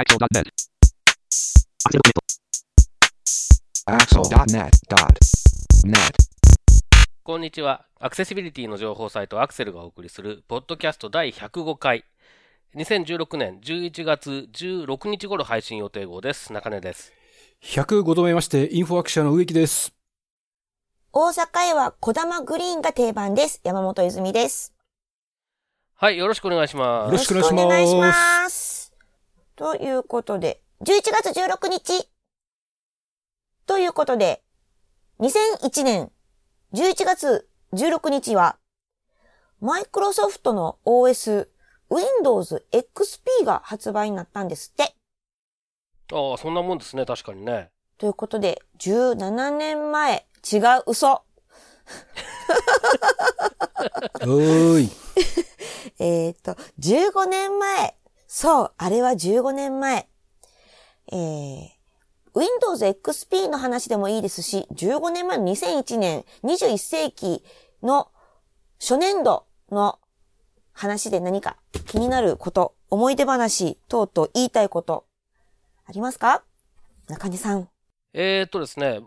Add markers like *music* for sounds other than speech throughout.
Axel.net. Axel.net.net. こんにちは。アクセシビリティの情報サイトアクセルがお送りする、ポッドキャスト第105回。2016年11月16日頃配信予定号です。中根です。105度目まして、インフォアクションの植木です。大阪へは小玉グリーンが定番です。山本泉です。はい、よろしくお願いします。よろしくお願いしますということで、11月16日。ということで、2001年11月16日は、マイクロソフトの OS Windows XP が発売になったんですって。ああ、そんなもんですね、確かにね。ということで、17年前、違う嘘。*laughs* おーい。*laughs* えっ、と、15年前。そう、あれは15年前。えー、Windows XP の話でもいいですし、15年前の2001年、21世紀の初年度の話で何か気になること、思い出話等々言いたいこと、ありますか？中根さん。えー、っとですね、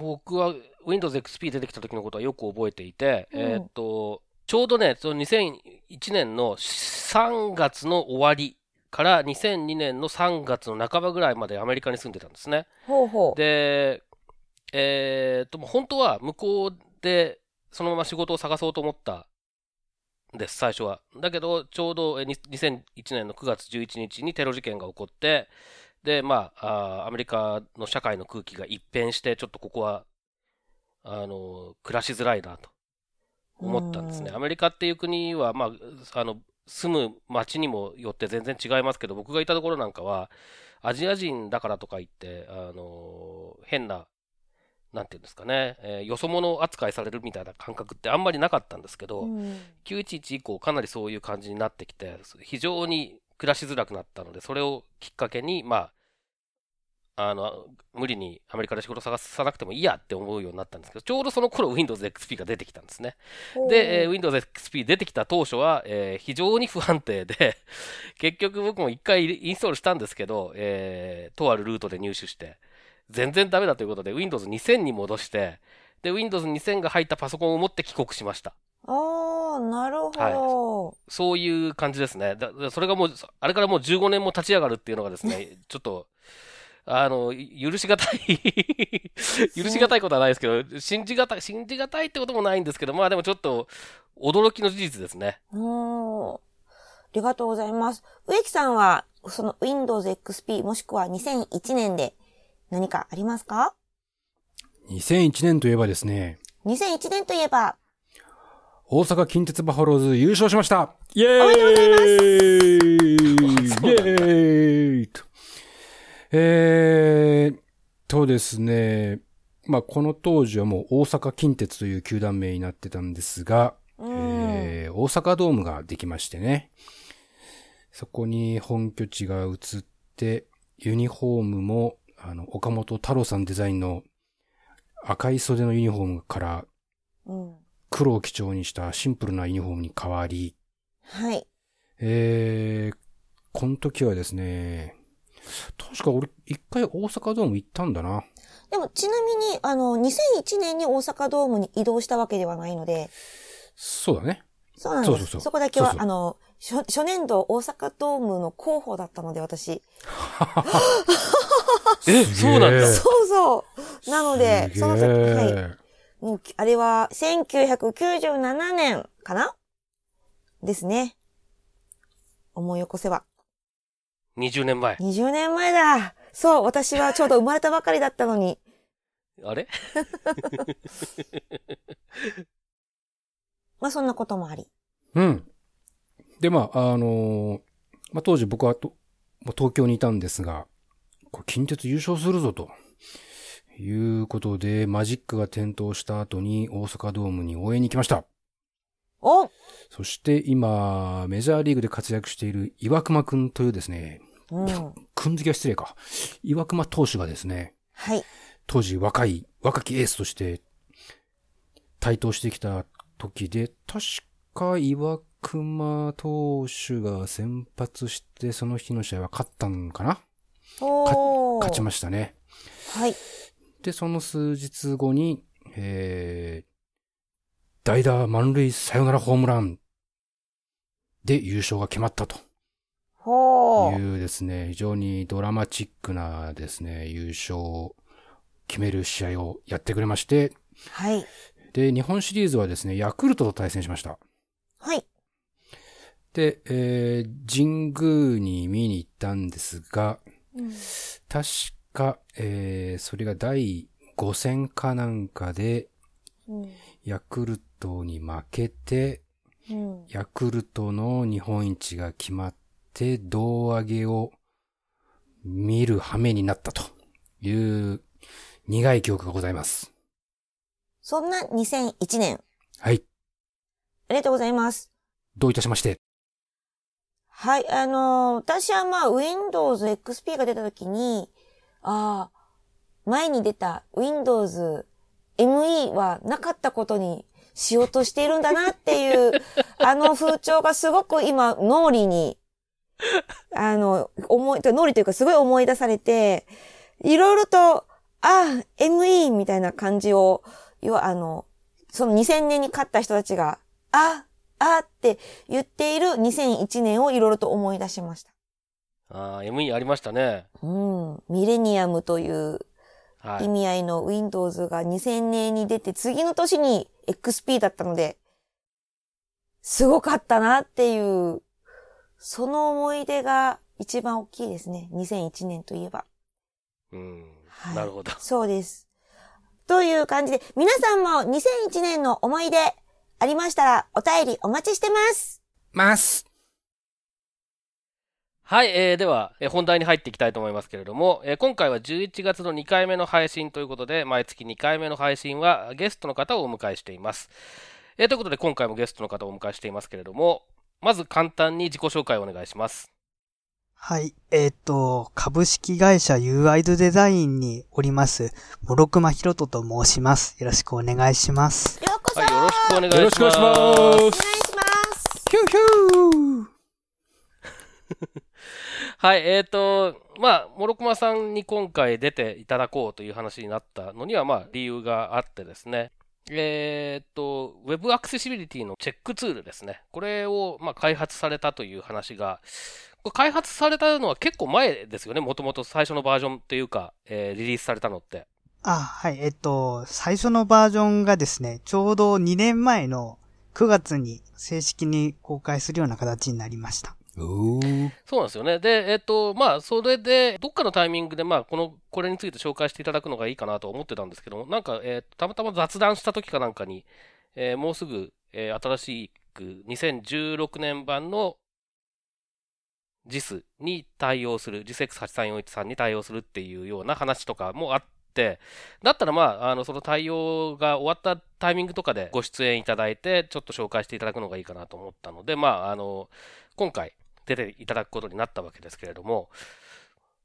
僕は Windows XP 出てきた時のことはよく覚えていて、うんえーっと、ちょうどね、その2001年の3月の終わりから2002年の3月の半ばぐらいまでアメリカに住んでたんですね。ほうほう。で、えーっと、本当は向こうでそのまま仕事を探そうと思ったんです、最初は。だけど、ちょうどえーに2001年の9月11日にテロ事件が起こって、で、まあ、あーアメリカの社会の空気が一変して、ちょっとここは、あの、暮らしづらいなと思ったんですね。うんアメリカっていう国は、まあ、あの、住む街にもよって全然違いますけど、僕がいたところなんかは、アジア人だからとか言って、あの、変な、なんていうんですかね、えーよそ者扱いされるみたいな感覚ってあんまりなかったんですけど、うん。911以降かなりそういう感じになってきて、非常に暮らしづらくなったので、それをきっかけに、まあ、あの、無理にアメリカで仕事探さなくてもいいやって思うようになったんですけど、ちょうどその頃 Windows XP が出てきたんですね。で、えー Windows XP 出てきた当初は、えー非常に不安定で、*laughs* 結局僕も一回インストールしたんですけど、えーとあるルートで入手して、全然ダメだということで Windows 2000に戻して、で、Windows 2000が入ったパソコンを持って帰国しました。ああ、なるほど。そういう感じですね。だだそれがもう、あれからもう15年も立ち上がるっていうのがですね、*laughs* ちょっと、あの、許しがたい許しがたいことはないですけど、信じがたい、信じがたいってこともないんですけど、まあでもちょっと、驚きの事実ですね。おー。ありがとうございます。植木さんは、その Windows XP もしくは2001年で何かありますか？2001年といえばですね、?2001 年といえば、大阪近鉄バファローズ優勝しました。イェーイ。おめでとうございます。イェーイ。とえーっとですね、まあ、この当時はもう大阪近鉄という球団名になってたんですが、うん、えー大阪ドームができましてね。そこに本拠地が移って、ユニフォームも、あの、岡本太郎さんデザインの赤い袖のユニフォームからうん。黒を基調にしたシンプルなユニフォームに変わり、はい。えー、この時はですね、確か俺一回大阪ドーム行ったんだな。でも、ちなみに、あの、2001年に大阪ドームに移動したわけではないので、そうだね。そうなんです。そうそうそうこだけは、そうそうあの、初初年度大阪ドームの候補だったので、私。*laughs* え、*laughs* そうなんだ。えそうそう。なので、すその時、はい。もう、あれは、1997年かな？ですね。思い起こせば。20年前。20年前だ。そう、私はちょうど生まれたばかりだったのに。あれ？*laughs* まあ、そんなこともあり。うん。で、まあ、あのーまあ、当時僕はと、もう東京にいたんですが、これ近鉄優勝するぞと。いうことで、マジックが点灯した後に大阪ドームに応援に行きました。おそして今、メジャーリーグで活躍している岩隈くんというですね、うん。くん付けは失礼か。岩隈投手がですね、はい。当時若い、若きエースとして台頭してきた時で、確か岩熊投手が先発して、その日の試合は勝ったんかな？勝ちましたね。はい。で、その数日後に、えー、代打満塁サヨナラホームランで優勝が決まったというですね、非常にドラマチックなですね、優勝を決める試合をやってくれまして、はい。で、日本シリーズはですね、ヤクルトと対戦しました。はい。で、えー、神宮に見に行ったんですが、うん確か、えー、それが第5戦かなんかで、うんヤクルトに負けて、うんヤクルトの日本一が決まって、胴上げを見る羽目になったという苦い記憶がございます。そんな2001年、はい。ありがとうございます。どういたしまして。はい、あのー私はまあ、Windows XP が出た時に、ああ、前に出た Windows ME はなかったことにしようとしているんだなっていう、あの風潮がすごく今、脳裏に、*laughs* あの、思い、脳裏というかすごい思い出されて、いろいろと、ああ、ME みたいな感じを、要はあの、その2000年に勝った人たちが、あ、あって言っている2001年をいろいろと思い出しました。ああ、ME ありましたね。うん。ミレニアムという意はい。味合いの Windows が2000年に出て、次の年に XP だったので、すごかったなっていう、その思い出が一番大きいですね。2001年といえば。うん。はいなるほど。そうです。という感じで、皆さんも2001年の思い出ありましたらお便りお待ちしてます。ますはい、えー、では、えー本題に入っていきたいと思いますけれども、えー今回は11月の2回目の配信ということで、毎月2回目の配信はゲストの方をお迎えしています。えーということで、今回もゲストの方をお迎えしていますけれども、まず簡単に自己紹介をお願いします。はい。えっ、と、株式会社 UI ズデザインにおります、諸熊ひろとと申します。よろしくお願いします。ようこそ、はい、よろしくお願いします。よろしくお願いしお願います。します。ヒューヒュー *laughs* はい、えーと、まあ、諸熊さんに今回出ていただこうという話になったのには、まあ、理由があってですね。えーと、Web アクセシビリティのチェックツールですね。これを、まあ、開発されたという話が、これ開発されたのは結構前ですよね。もともと最初のバージョンっていうか、えーリリースされたのって。あ、はい。えっ、と、最初のバージョンがですね、ちょうど2年前の9月に正式に公開するような形になりました。そうなんですよね。で、えっ、と、まあ、それで、どっかのタイミングで、まあ、この、これについて紹介していただくのがいいかなと思ってたんですけども、なんか、えーたまたま雑談した時かなんかに、えーもうすぐ、えー新しく、2016年版の JIS に対応する、JISX83413 に対応するっていうような話とかもあって、だったらまあ、あの、その対応が終わったタイミングとかでご出演いただいて、ちょっと紹介していただくのがいいかなと思ったので、まあ、あの、今回、出ていただくことになったわけですけれども、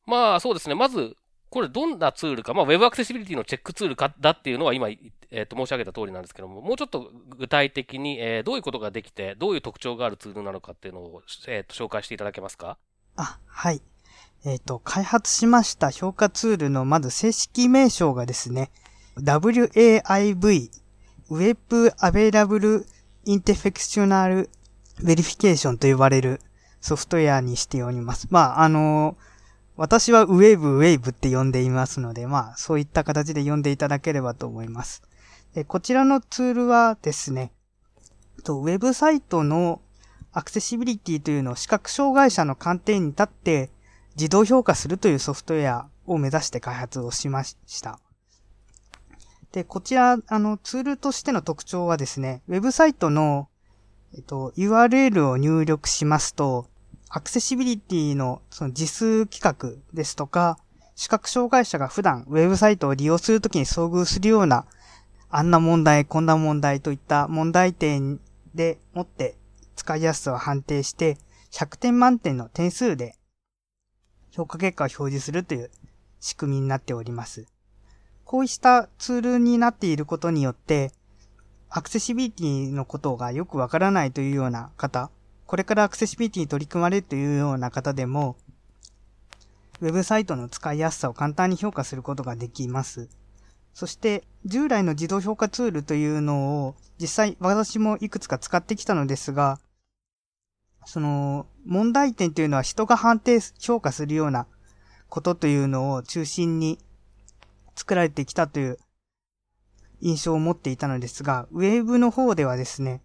まあそうですね、まず、これどんなツールか、まあ Web アクセシビリティのチェックツールかだっていうのは今、えーと申し上げた通りなんですけども、もうちょっと具体的に、えどういうことができて、どういう特徴があるツールなのかっていうのを、えーと紹介していただけますか？あ、はい。えっ、と、開発しました評価ツールのまず正式名称がですね、WAIV、Web Available Interfectional Verification と呼ばれるソフトウェアにしております。まあ、あの私は Wave Wave って呼んでいますので、まあ、そういった形で呼んでいただければと思います。でこちらのツールはですね、とウェブサイトのアクセシビリティというのを視覚障害者の観点に立って自動評価するというソフトウェアを目指して開発をしました。で、こちら、あの、ツールとしての特徴はですね、ウェブサイトの、えっと、URL を入力しますと、アクセシビリティのその実数規格ですとか、視覚障害者が普段ウェブサイトを利用するときに遭遇するような、あんな問題、こんな問題といった問題点でもって使いやすさを判定して、100点満点の点数で評価結果を表示するという仕組みになっております。こうしたツールになっていることによって、アクセシビリティのことがよくわからないというような方これからアクセシビリティに取り組まれるというような方でも、ウェブサイトの使いやすさを簡単に評価することができます。そして、従来の自動評価ツールというのを、実際私もいくつか使ってきたのですが、その、問題点というのは人が判定、評価するようなことというのを中心に作られてきたという印象を持っていたのですが、ウェブの方ではですね、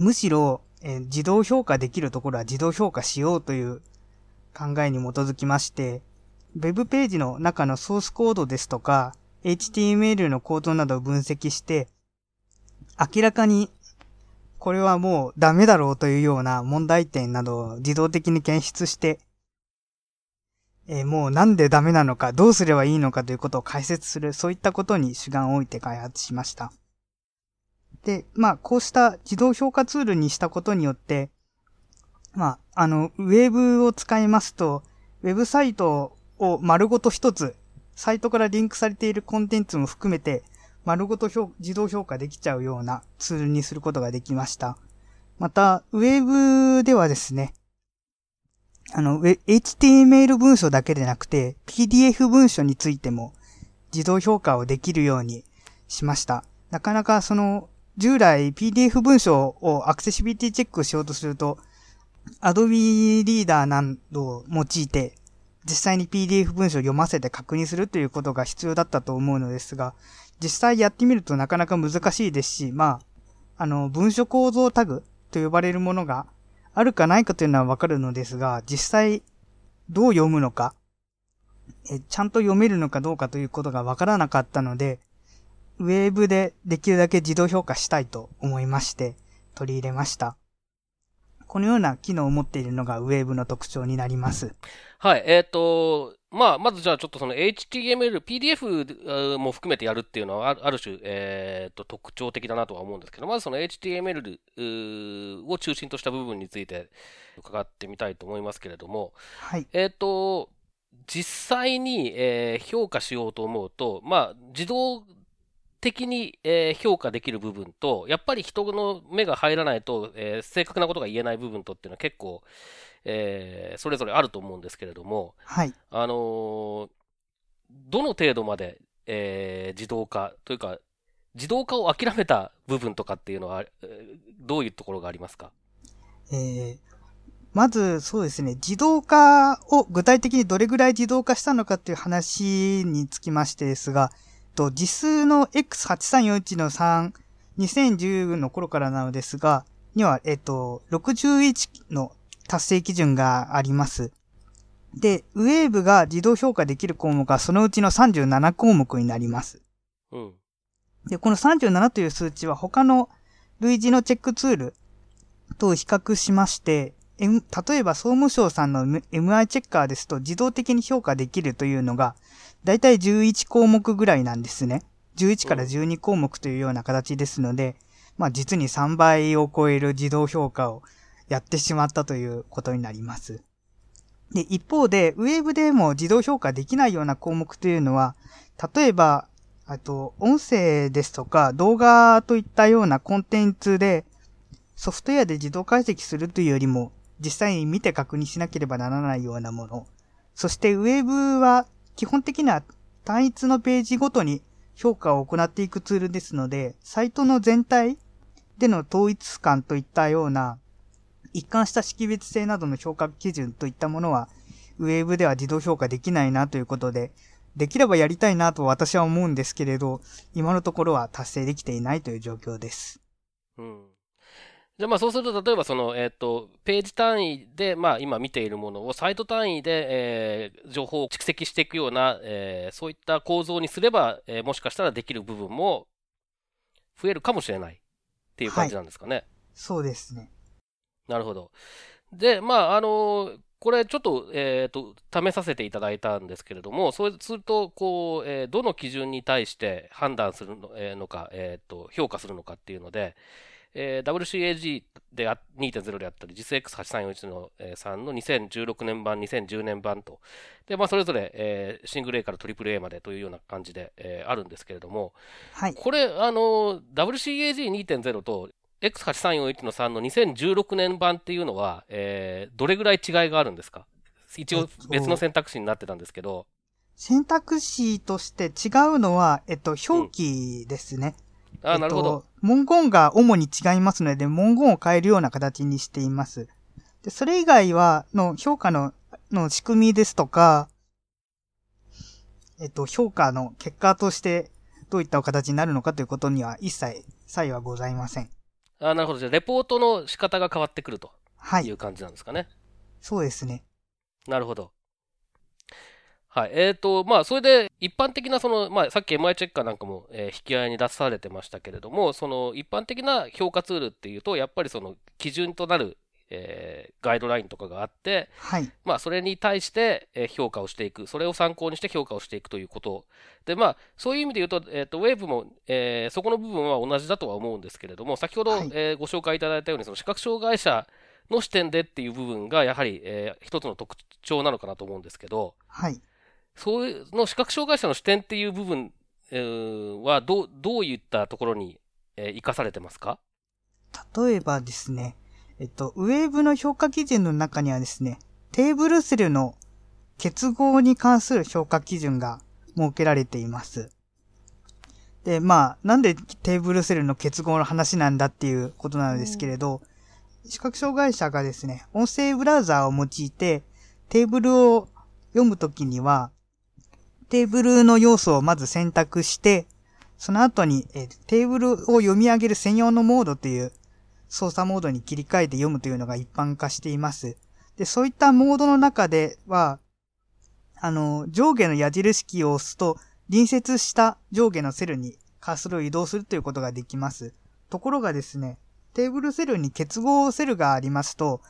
むしろ、えー、自動評価できるところは自動評価しようという考えに基づきまして、ウェブページの中のソースコードですとか、HTML のコードなどを分析して、明らかにこれはもうダメだろうというような問題点などを自動的に検出して、えー、もうなんでダメなのか、どうすればいいのかということを解説する、そういったことに主眼を置いて開発しました。で、まあ、こうした自動評価ツールにしたことによって、まあ、あの、ウェブを使いますと、ウェブサイトを丸ごと一つ、サイトからリンクされているコンテンツも含めて、丸ごと自動評価できちゃうようなツールにすることができました。また、ウェブではですね、あの、HTML 文書だけでなくて、PDF 文書についても自動評価をできるようにしました。なかなかその、従来 PDF 文書をアクセシビリティチェックしようとすると、Adobe Reader などを用いて、実際に PDF 文書を読ませて確認するということが必要だったと思うのですが、実際やってみるとなかなか難しいですし、まあ、あの、文書構造タグと呼ばれるものがあるかないかというのはわかるのですが、実際どう読むのか、ちゃんと読めるのかどうかということがわからなかったので、ウェーブでできるだけ自動評価したいと思いまして取り入れました。このような機能を持っているのがウェーブの特徴になります。はい、えっ、ー、と、まあ、まずじゃあちょっとその HTML、PDF も含めてやるっていうのはある種、えー、と特徴的だなとは思うんですけど、まずその HTML を中心とした部分について伺ってみたいと思いますけれども、はい。えっ、と、実際に、えー、評価しようと思うと、まあ、自動的に、えー、評価できる部分と、やっぱり人の目が入らないと、えー、正確なことが言えない部分とっていうのは結構、えー、それぞれあると思うんですけれども、はい。あのー、どの程度まで、えー、自動化というか、自動化を諦めた部分とかっていうのは、どういうところがありますか？えー、まず、そうですね、自動化を具体的にどれぐらい自動化したのかっていう話につきましてですが、と、実数の X8341 の3、2010の頃からなのですが、には、えっと、61の達成基準があります。で、ウェーブが自動評価できる項目はそのうちの37項目になります。うん。で、この37という数値は他の類似のチェックツールと比較しまして、M、例えば総務省さんの MI チェッカーですと自動的に評価できるというのが、だいたい11項目ぐらいなんですね。11から12項目というような形ですので、まあ実に3倍を超える自動評価をやってしまったということになります。で、一方で、ウェブでも自動評価できないような項目というのは、例えば、あと、音声ですとか動画といったようなコンテンツでソフトウェアで自動解析するというよりも、実際に見て確認しなければならないようなもの。そしてウェブは基本的には単一のページごとに評価を行っていくツールですので、サイトの全体での統一感といったような一貫した識別性などの評価基準といったものは、ウェブでは自動評価できないなということで、できればやりたいなと私は思うんですけれど、今のところは達成できていないという状況です。うん。じゃあまあそうすると、例えばその、えっ、ー、と、ページ単位で、まあ今見ているものをサイト単位で、えー、情報を蓄積していくような、えー、そういった構造にすれば、えー、もしかしたらできる部分も増えるかもしれないっていう感じなんですかね。はい、そうですね。なるほど。で、まあ、あの、これちょっと、えっ、ー、と、試させていただいたんですけれども、そうすると、こう、えー、どの基準に対して判断するの,、えー、のか、えっ、と、評価するのかっていうので、えー、WCAG で2.0であったり、実 X8341 の、えー、3の2016年版、2010年版と、で、まあ、それぞれ、えー、シングル A からトリプル A までというような感じで、えー、あるんですけれども、はい。これ、あの、WCAG2.0 と X8341 の3の2016年版っていうのは、えー、どれぐらい違いがあるんですか？一応別の選択肢になってたんですけど。選択肢として違うのは、えっと、表記ですね。うん、あ、なるほど。文言が主に違いますので、文言を変えるような形にしています。で、それ以外は、の評価の、の仕組みですとか、えっと、評価の結果としてどういった形になるのかということには一切差異はございません。あなるほど。じゃあ、レポートの仕方が変わってくるという感じなんですかね。はい、そうですね。なるほど。はい。えっ、ー、と、まあ、それで、一般的な、その、まあ、さっき MI チェッカーなんかも、えー、引き合いに出されてましたけれども、その、一般的な評価ツールっていうと、やっぱりその、基準となる、えー、ガイドラインとかがあって、はい。まあ、それに対して、えー、評価をしていく。それを参考にして評価をしていくということ。で、まあ、そういう意味で言うと、えっ、ー、と、ウェーブも、えー、そこの部分は同じだとは思うんですけれども、先ほど、はい、えー、ご紹介いただいたように、その視覚障害者の視点でっていう部分が、やはり、えー、一つの特徴なのかなと思うんですけど、はい。そういうの視覚障害者の視点っていう部分、えー、はどう、どういったところに、えー、生かされてますか？例えばですね、えっと、ウェーブの評価基準の中にはですね、テーブルセルの結合に関する評価基準が設けられています。で、まあ、なんでテーブルセルの結合の話なんだっていうことなんですけれど、うん、視覚障害者がですね、音声ブラウザーを用いてテーブルを読むときには、テーブルの要素をまず選択して、その後に、えテーブルを読み上げる専用のモードという操作モードに切り替えて読むというのが一般化しています。で、そういったモードの中では、あの、上下の矢印キーを押すと、隣接した上下のセルにカーソルを移動するということができます。ところがですね、テーブルセルに結合セルがありますと、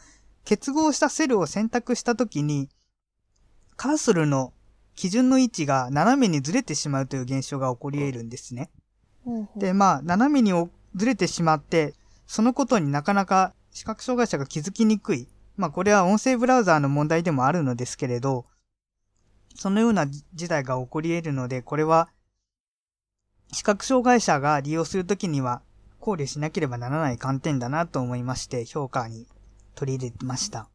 結合したセルを選択したときに、カーソルの基準の位置が斜めにずれてしまうという現象が起こり得るんですね。で、まあ、斜めにずれてしまって、そのことになかなか視覚障害者が気づきにくい。まあ、これは音声ブラウザーの問題でもあるのですけれど、そのような事態が起こり得るので、これは、視覚障害者が利用するときには考慮しなければならない観点だなと思いまして、評価に取り入れました。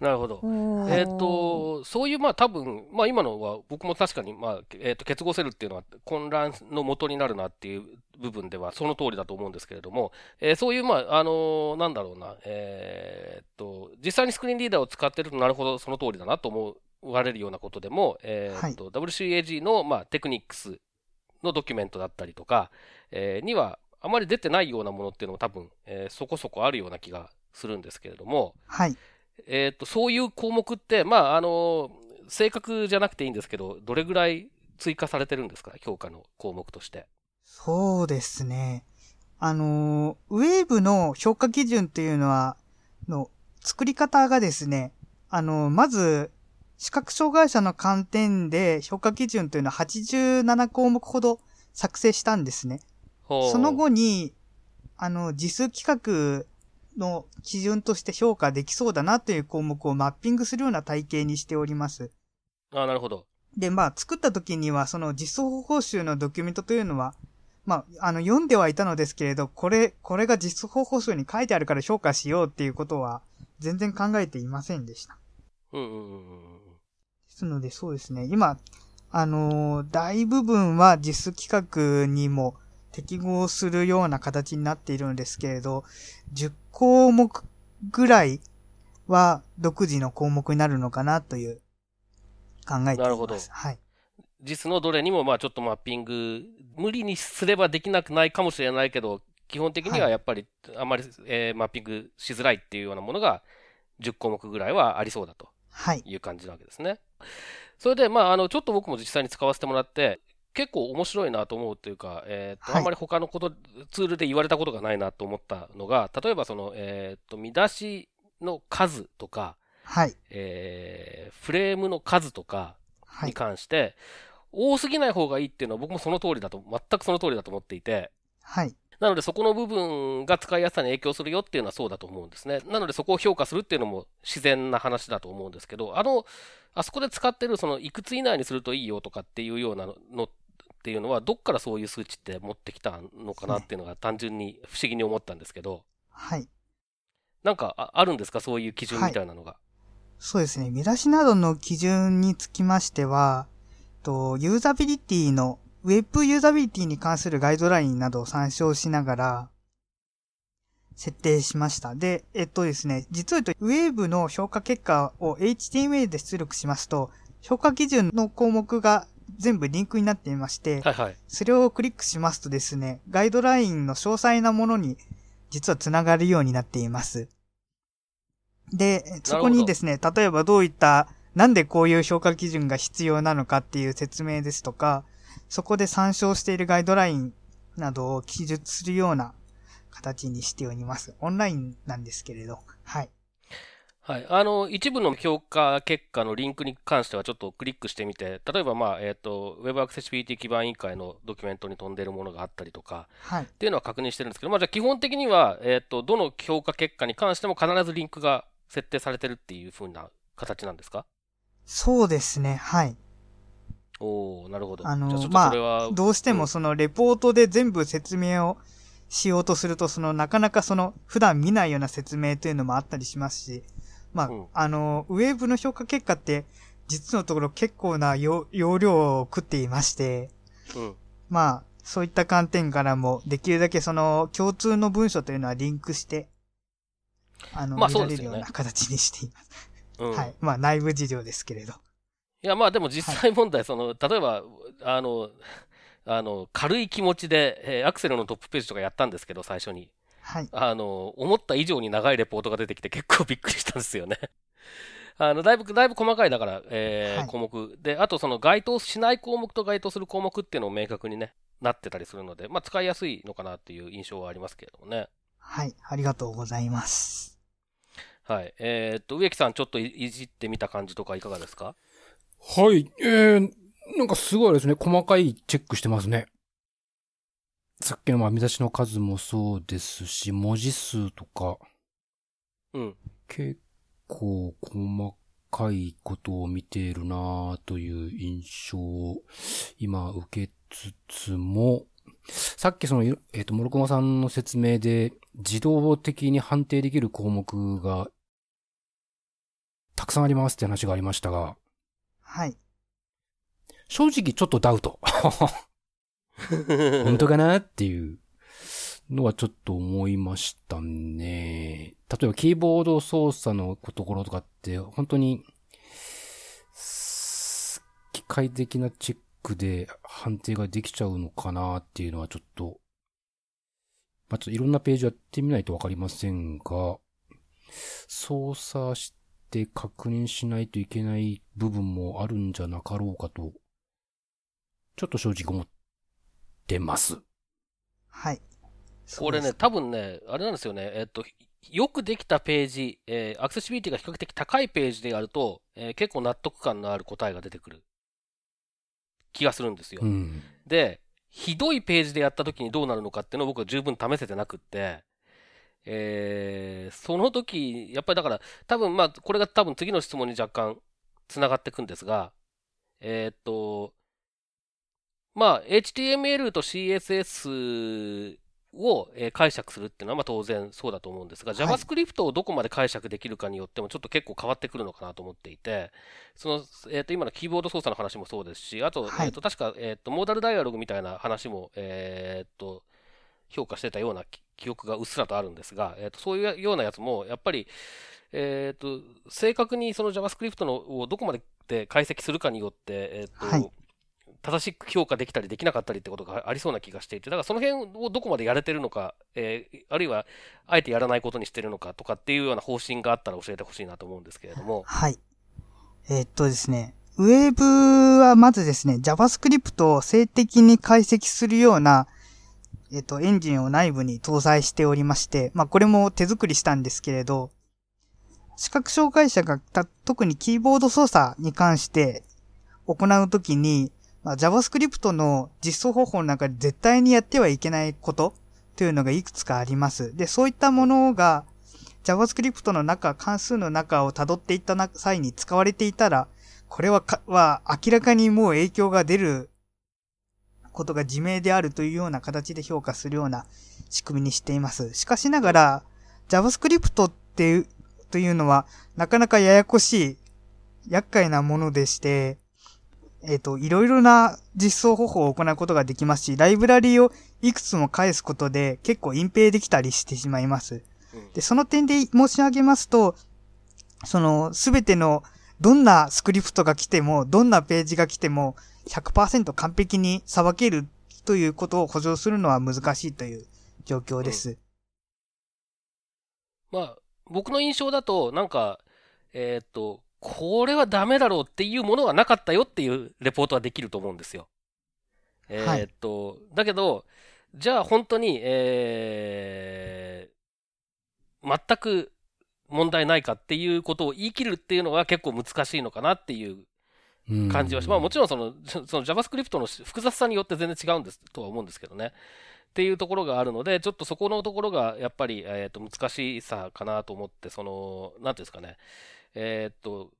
なるほど。えっ、ー、と、そういう、まあ多分、まあ今のは僕も確かに、まあ、えっ、ー、と、結合セルっていうのは混乱の元になるなっていう部分ではその通りだと思うんですけれども、えー、そういう、まあ、あのー、なんだろうな、えっと、実際にスクリーンリーダーを使ってるとなるほどその通りだなと思われるようなことでも、えっと、はい、WCAG の、まあ、テクニックスのドキュメントだったりとか、えには、あまり出てないようなものっていうのも多分、えそこそこあるような気がするんですけれども、はい。えっ、ー、と、そういう項目って、まあ、あの、正確じゃなくていいんですけど、どれぐらい追加されてるんですか？評価の項目として。そうですね。あの、ウェーブの評価基準っていうのは、の、作り方がですね、あの、まず、視覚障害者の観点で評価基準というのは87項目ほど作成したんですね。その後に、あの、実数規格の基準として評価できそうだなという項目をマッピングするような体系にしております。ああ、なるほど。で、まあ、作った時には、その実装報酬のドキュメントというのは、まあ、あの、読んではいたのですけれど、これ、これが実装報酬に書いてあるから評価しようっていうことは、全然考えていませんでした。うんうんうん。ですので、そうですね。今、あのー、大部分は実規格にも適合するような形になっているのですけれど、10項目ぐらいは独自の項目になるのかなという考えています。なるほど。はい。実のどれにもまあちょっとマッピング、無理にすればできなくないかもしれないけど、基本的にはやっぱりあまり、はい、えー、マッピングしづらいっていうようなものが10項目ぐらいはありそうだという感じなわけですね。はい、それで、まあ、あの、ちょっと僕も実際に使わせてもらって、結構面白いなと思うというか、えーと、はい、あんまり他のこと、ツールで言われたことがないなと思ったのが、例えばその、えっ、ー、と、見出しの数とか、はい。えー、フレームの数とかに関して、はい、多すぎない方がいいっていうのは僕もその通りだと、全くその通りだと思っていて、はい。なのでそこの部分が使いやすさに影響するよっていうのはそうだと思うんですね。なのでそこを評価するっていうのも自然な話だと思うんですけど、あの、あそこで使ってるそのいくつ以内にするといいよとかっていうようなのっっていうのは、どっからそういう数値って持ってきたのかなっていうのが単純に不思議に思ったんですけど、はい。なんかああるんですか？そういう基準みたいなのが。そうですね。見出しなどの基準につきましては、とユーザビリティの、ウェブユーザビリティに関するガイドラインなどを参照しながら、設定しました。で、えっとですね、実を言うと、ウェブの評価結果を HTML で出力しますと、評価基準の項目が全部リンクになっていまして、はいはい。それをクリックしますとですね、ガイドラインの詳細なものに実はつながるようになっています。で、そこにですね、例えばどういった、なんでこういう評価基準が必要なのかっていう説明ですとか、そこで参照しているガイドラインなどを記述するような形にしております。オンラインなんですけれど。はい。はい。あの、一部の評価結果のリンクに関してはちょっとクリックしてみて、例えばまあ、えっ、と、Web Accessibility 基盤委員会のドキュメントに飛んでるものがあったりとか、はい。っていうのは確認してるんですけど、まあじゃあ基本的には、えっ、と、どの評価結果に関しても必ずリンクが設定されてるっていう風な形なんですか？そうですね。はい。おー、なるほど。あのじゃあどうしてもそのレポートで全部説明をしようとすると、そのなかなかその普段見ないような説明というのもあったりしますし、まあ、うんあの、ウェブの評価結果って、実のところ結構な容容量を食っていまして、うん。まあ、そういった観点からも、できるだけその共通の文書というのはリンクして、あの、まあ見られるような形にしています。うん。はい。まあ、内部事情ですけれど。いや、まあでも実際問題、その、例えば、あの、あの、軽い気持ちで、えーアクセルのトップページとかやったんですけど、最初に。はい。あの、思った以上に長いレポートが出てきて結構びっくりしたんですよね。*laughs* あの、だいぶ、だいぶ細かい、だから、えーはい項目。で、あとその該当しない項目と該当する項目っていうのも明確にね、なってたりするので、まあ使いやすいのかなっていう印象はありますけれどもね。はい。ありがとうございます。はい。えーっと、植木さんちょっといいじってみた感じとかいかがですか？はい。えー、なんかすごいあれですね。細かいチェックしてますね。さっきのまあ見出しの数もそうですし、文字数とか、うん。結構細かいことを見ているなぁという印象を今受けつつも、さっきその、えっ、と、諸駒さんの説明で自動的に判定できる項目がたくさんありますって話がありましたが、はい。正直ちょっとダウト。*laughs* 本当かなっていうのはちょっと思いましたね。例えばキーボード操作のところとかって本当に機械的なチェックで判定ができちゃうのかなっていうのはちょっと、まあ、ちょっといろんなページやってみないとわかりませんが、操作して確認しないといけない部分もあるんじゃなかろうかと、ちょっと正直思ってます。はい。これね、多分ね、あれなんですよね、えっと、よくできたページ、えーアクセシビリティが比較的高いページでやると、えー結構納得感のある答えが出てくる気がするんですよ。うん。で、ひどいページでやった時にどうなるのかっていうのを僕は十分試せてなくって、えーその時、やっぱりだから、多分まあ、これが多分次の質問に若干繋がっていくんですが、えーっと、まあ、HTML と CSS をえー解釈するっていうのはまあ当然そうだと思うんですが、はい。JavaScript をどこまで解釈できるかによってもちょっと結構変わってくるのかなと思っていて、その、えっ、と、今のキーボード操作の話もそうですし、あと、はい。えっ、と、確か、えっ、と、モーダルダイアログみたいな話も、えっ、と、評価してたような記記憶がうっすらとあるんですが、えっ、と、そういうようなやつも、やっぱり、えっ、と、正確にその JavaScript のをどこまでで解析するかによって、えっ、と、はい正しく評価できたりできなかったりってことがありそうな気がしていて、だからその辺をどこまでやれてるのか、えーあるいは、あえてやらないことにしてるのかとかっていうような方針があったら教えてほしいなと思うんですけれども。はい。えーっとですね、ウェーブはまずですね、JavaScript を静的に解析するような、えっと、エンジンを内部に搭載しておりまして、まあ、これも手作りしたんですけれど、視覚障害者がた特にキーボード操作に関して行うときに、まあ、JavaScript の実装方法の中で絶対にやってはいけないことというのがいくつかあります。で、そういったものが JavaScript の中、関数の中を辿っていった際に使われていたら、これは、は明らかにもう影響が出ることが自明であるというような形で評価するような仕組みにしています。しかしながら、JavaScript っていう、というのは、なかなかややこしい、厄介なものでして、えっ、と、いろいろな実装方法を行うことができますし、ライブラリをいくつも返すことで結構隠蔽できたりしてしまいます。うんで、その点で申し上げますと、その、すべての、どんなスクリプトが来ても、どんなページが来ても、100%完璧にさばけるということを保証するのは難しいという状況です。まあ、僕の印象だと、なんか、えーっと、これはダメだろうっていうものはなかったよっていうレポートはできると思うんですよ。えはいーっと、だけど、じゃあ本当に、えー、全く問題ないかっていうことを言い切るっていうのは結構難しいのかなっていううん感じはし、まあもちろんその、*laughs* その JavaScript の複雑さによって全然違うんですとは思うんですけどね。っていうところがあるので、ちょっとそこのところがやっぱり、えっ、と、難しさかなと思って、その、なんていうんですかね。えっ、と、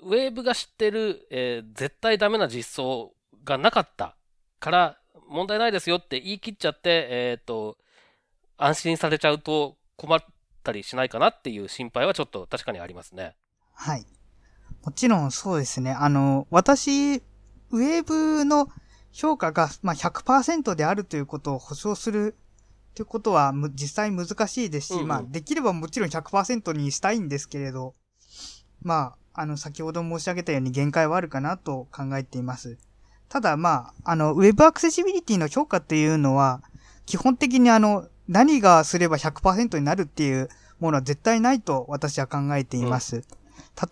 ウェーブが知ってる、えー絶対ダメな実装がなかったから、問題ないですよって言い切っちゃって、えっ、と、安心されちゃうと困ったりしないかなっていう心配はちょっと確かにありますね。はい。もちろんそうですね。あの、私、ウェーブの評価が、まあ、100%であるということを保証するということはむ実際難しいですし、うんうんまあ、できればもちろん100%にしたいんですけれど、まあ、あの、先ほど申し上げたように限界はあるかなと考えています。ただ、まあ、あの、ウェブアクセシビリティの評価っていうのは、基本的にあの、何がすれば100%になるっていうものは絶対ないと私は考えています。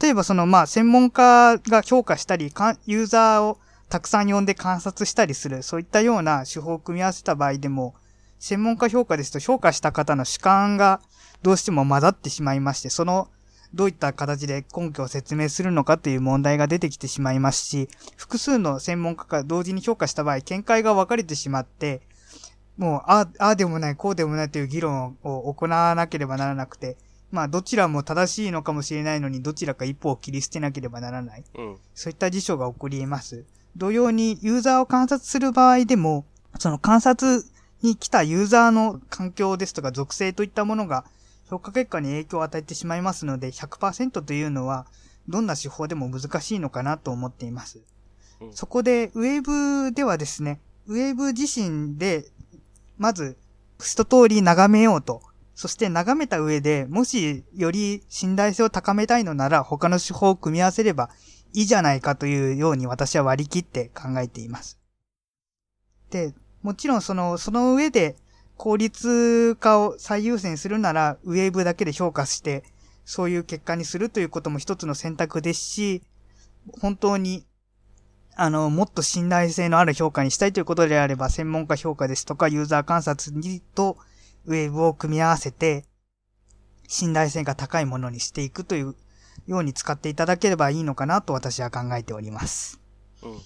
例えばその、まあ、専門家が評価したり、ユーザーをたくさん呼んで観察したりする、そういったような手法を組み合わせた場合でも、専門家評価ですと評価した方の主観がどうしても混ざってしまいまして、その、どういった形で根拠を説明するのかという問題が出てきてしまいますし、複数の専門家が同時に評価した場合、見解が分かれてしまって、もう、あああでもない、こうでもないという議論を行わなければならなくて、まあ、どちらも正しいのかもしれないのに、どちらか一方を切り捨てなければならない。うん。そういった事象が起こり得ます。同様に、ユーザーを観察する場合でも、その観察に来たユーザーの環境ですとか属性といったものが、評価結果に影響を与えてしまいますので、100%というのは、どんな手法でも難しいのかなと思っています。うんそこで、ウェーブではですね、ウェーブ自身で、まず、一通り眺めようと。そして眺めた上で、もしより信頼性を高めたいのなら、他の手法を組み合わせればいいじゃないかというように私は割り切って考えています。で、もちろんその、その上で効率化を最優先するなら、ウェーブだけで評価して、そういう結果にするということも一つの選択ですし、本当に、あの、もっと信頼性のある評価にしたいということであれば、専門家評価ですとか、ユーザー観察にと、ウェーブを組み合わせて、信頼性が高いものにしていくというように使っていただければいいのかなと私は考えております。うん。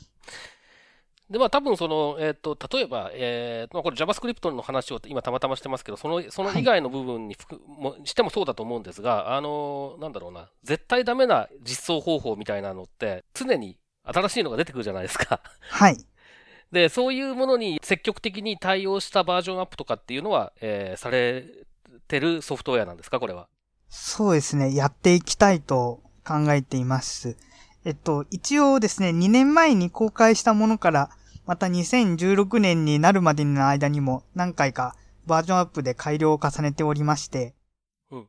で、まあ多分その、えっ、と、例えば、えーまあこれ JavaScript の話を今たまたましてますけど、その、その以外の部分に含もしてもそうだと思うんですが、あの、なんだろうな、絶対ダメな実装方法みたいなのって、常に新しいのが出てくるじゃないですか。はい。*laughs* で、そういうものに積極的に対応したバージョンアップとかっていうのは、えーされてるソフトウェアなんですか、これは？そうですね。やっていきたいと考えています。えっと、一応ですね、2年前に公開したものから、また2016年になるまでの間にも何回かバージョンアップで改良を重ねておりまして、うん。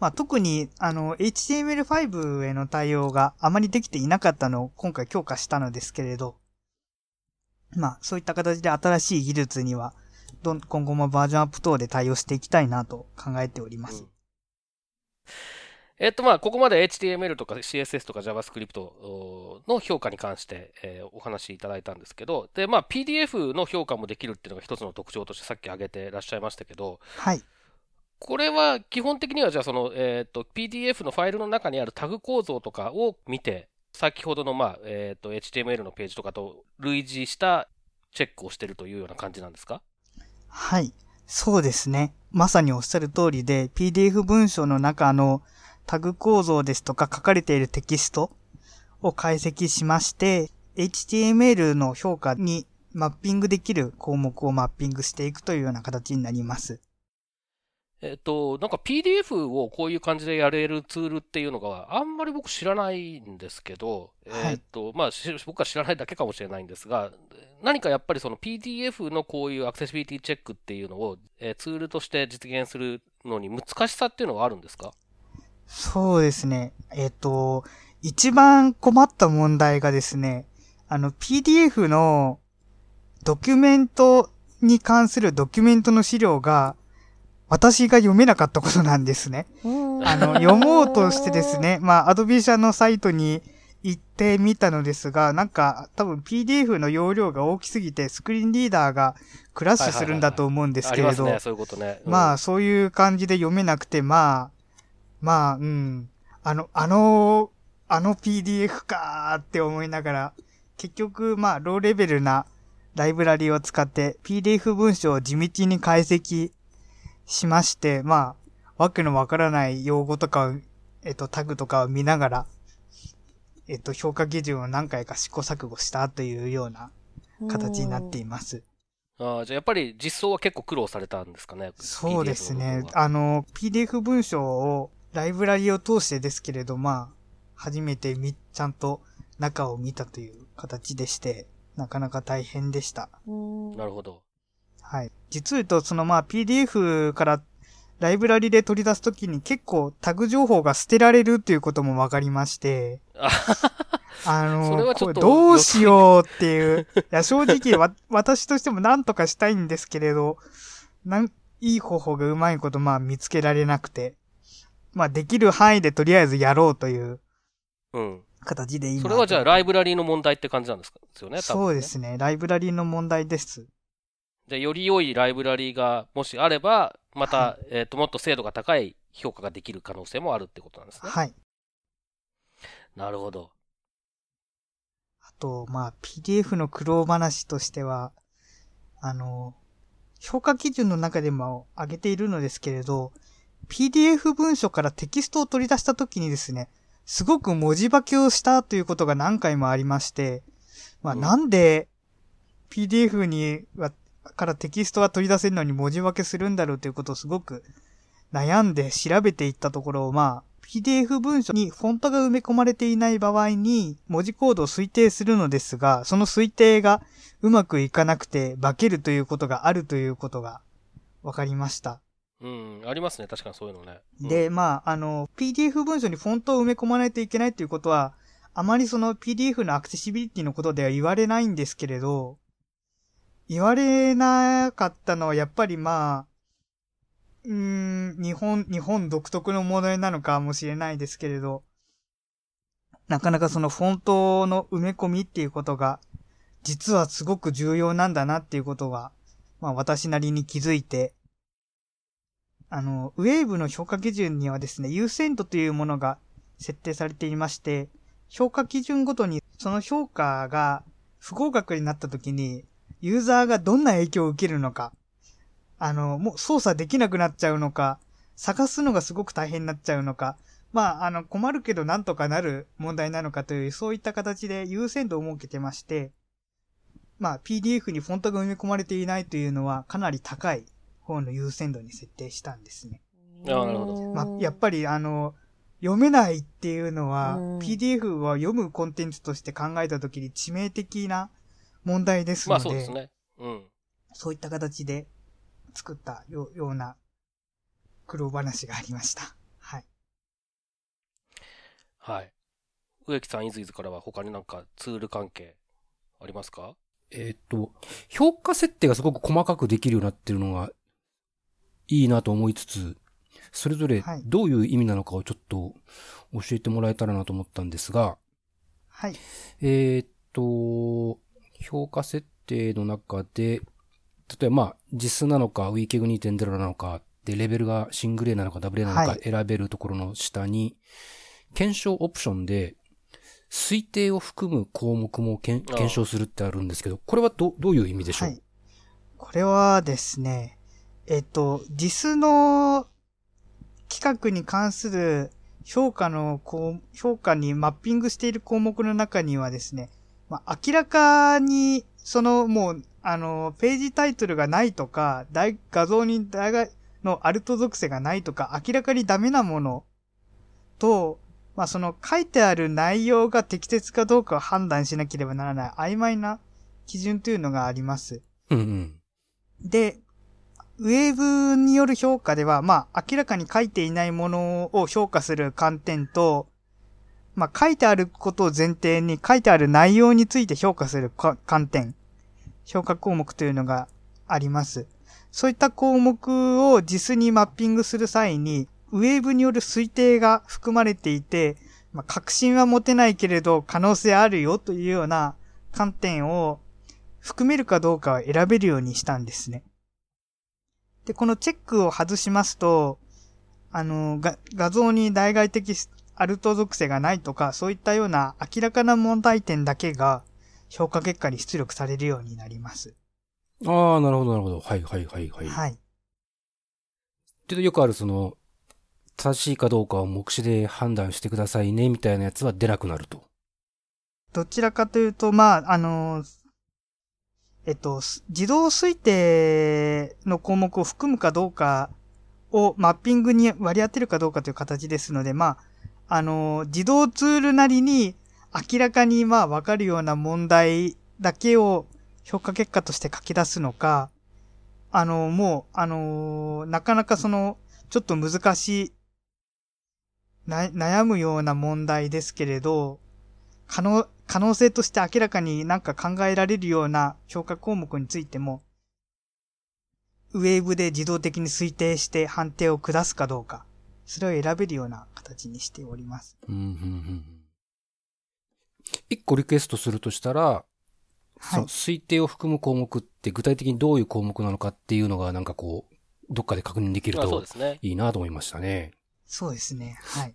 まあ、特に、あの、HTML5 への対応があまりできていなかったのを今回強化したのですけれど、まあ、そういった形で新しい技術には、どん今後もバージョンアップ等で対応していきたいなと考えております。えっと、まあ、ここまで HTML とか CSS とか JavaScript の評価に関して、えーお話しいただいたんですけど、で、まあ、PDF の評価もできるっていうのが一つの特徴としてさっき挙げてらっしゃいましたけど、はい。これは基本的にはじゃあその、えっと PDF のファイルの中にあるタグ構造とかを見て、先ほどの、まあえっと HTML のページとかと類似したチェックをしてるというような感じなんですか？はい。そうですね。まさにおっしゃる通りで、PDF 文章の中のタグ構造ですとか書かれているテキストを解析しまして、HTML の評価にマッピングできる項目をマッピングしていくというような形になります。えっと、なんか PDF をこういう感じでやれるツールっていうのがあんまり僕知らないんですけど、はいえっと、まあ、し僕は知らないだけかもしれないんですが、何かやっぱりその PDF のこういうアクセシビリティチェックっていうのを、えーツールとして実現するのに難しさっていうのはあるんですか？そうですね。えっ、と、一番困った問題がですね、あの PDF のドキュメントに関するドキュメントの資料が私が読めなかったことなんですね。あの、読もうとしてです。ね、まあ、アドビ社のサイトに行ってみたのですが、なんか、多分 PDF の容量が大きすぎて、スクリーンリーダーがクラッシュするんだと思うんですけれど、まあ、そういう感じで読めなくて、まあ、まあ、うん。あの、あの、あの PDF かーって思いながら、結局、まあ、ローレベルなライブラリを使って PDF 文章を地道に解析しまして、まあ、わけのわからない用語とかを、えっと、タグとかを見ながら、えっと、評価基準を何回か試行錯誤したというような形になっています。あーじゃあやっぱり実装は結構苦労されたんですかね？そうですねあの、PDF 文章をライブラリを通してですけれど、まあ、初めてみ、ちゃんと中を見たという形でして、なかなか大変でした。うんなるほど。はい。実を言うと、そのまあ PDF からライブラリで取り出すときに結構タグ情報が捨てられるっていうことも分かりまして、あ *laughs* あの、これどうしようっていう。いや、正直わ、*laughs* 私としても何とかしたいんですけれど、なん、いい方法がうまいこと、まあ見つけられなくて、まあできる範囲でとりあえずやろうといううん。形で今。それはじゃあライブラリーの問題って感じなんですか？ですよね、多分ねそうですね。ライブラリの問題です。じゃあより良いライブラリーがもしあれば、また、はえっ、と、もっと精度が高い評価ができる可能性もあるってことなんですね。はい。なるほど。あと、まあ PDF の苦労話としては、あの、評価基準の中でも挙げているのですけれど、PDF 文書からテキストを取り出したときにですね、すごく文字化けをしたということが何回もありまして、まあうんなんで PDF には、からテキストが取り出せるのに文字化けするんだろうということをすごく悩んで調べていったところ、まあ PDF 文書にフォントが埋め込まれていない場合に文字コードを推定するのですが、その推定がうまくいかなくて化けるということがあるということが分かりました。うん、ありますね。確かにそういうのね。うんで、まあ、あの、PDF 文書にフォントを埋め込まないといけないということは、あまりその PDF のアクセシビリティのことでは言われないんですけれど、言われなかったのはやっぱりまあ、うん、日本、日本独特の問題なのかもしれないですけれど、なかなかそのフォントの埋め込みっていうことが、実はすごく重要なんだなっていうことが、まあ私なりに気づいて、あの、ウェーブの評価基準にはですね、優先度というものが設定されていまして、評価基準ごとにその評価が不合格になった時に、ユーザーがどんな影響を受けるのか、あの、もう操作できなくなっちゃうのか、探すのがすごく大変になっちゃうのか、まあ、あの、困るけどなんとかなる問題なのかという、そういった形で優先度を設けてまして、まあ、PDF にフォントが埋め込まれていないというのはかなり高い方の優先度に設定したんですね。あなるほどまあ、やっぱりあの、読めないっていうのは、うん PDF を読むコンテンツとして考えたときに致命的な問題ですので、まあそうですね。うん。そういった形で作ったよような苦労話がありました。はい。はい。植木さん、いずいずからは他になんかツール関係ありますか？えーっと、評価設定がすごく細かくできるようになってるのがいいなと思いつつ、それぞれはいどういう意味なのかをちょっと教えてもらえたらなと思ったんですが、はい。えーっと、評価設定の中で、例えばまあ、実数なのか、WeKeg2.0 なのか、で、レベルがシングル A なのか、ダブル A なのかはい選べるところの下に、検証オプションで、推定を含む項目も検証するってあるんですけど、これはどどういう意味でしょう、はい。これはですね、えっと、実の企画に関する評価のこう、評価にマッピングしている項目の中にはですね、まあ、明らかにそのもう、あの、ページタイトルがないとか、大画像に大概のアルト属性がないとか、明らかにダメなものと、まあその書いてある内容が適切かどうかを判断しなければならない曖昧な基準というのがあります。うんうん。で、ウェーブによる評価では、まあ明らかに書いていないものを評価する観点と、まあ書いてあることを前提に書いてある内容について評価する観点、評価項目というのがあります。そういった項目を実にマッピングする際に、ウェーブによる推定が含まれていて、まあ、確信は持てないけれど可能性あるよというような観点を含めるかどうかを選べるようにしたんですね。で、このチェックを外しますと、あの、が画像に代替的アルト属性がないとか、そういったような明らかな問題点だけが評価結果に出力されるようになります。ああ、なるほど、なるほど。はい、はい、はい、はい。はい。で、よくあるその、正しいかどうかを目視で判断してくださいね、みたいなやつは出なくなると。どちらかというと、まあ、あの、えっと、自動推定の項目を含むかどうかをマッピングに割り当てるかどうかという形ですので、まあ、あの、自動ツールなりに明らかにまあわかるような問題だけを評価結果として書き出すのか、あの、もう、あの、なかなかその、ちょっと難しい、悩むような問題ですけれど、可能、可能性として明らかになんか考えられるような評価項目についても、ウェーブで自動的に推定して判定を下すかどうか、それを選べるような形にしております。うん、うん、うん。一個リクエストするとしたら、はいその。推定を含む項目って具体的にどういう項目なのかっていうのがなんかこう、どっかで確認できるとですね。いいなと思いましたね。そうですね。はい。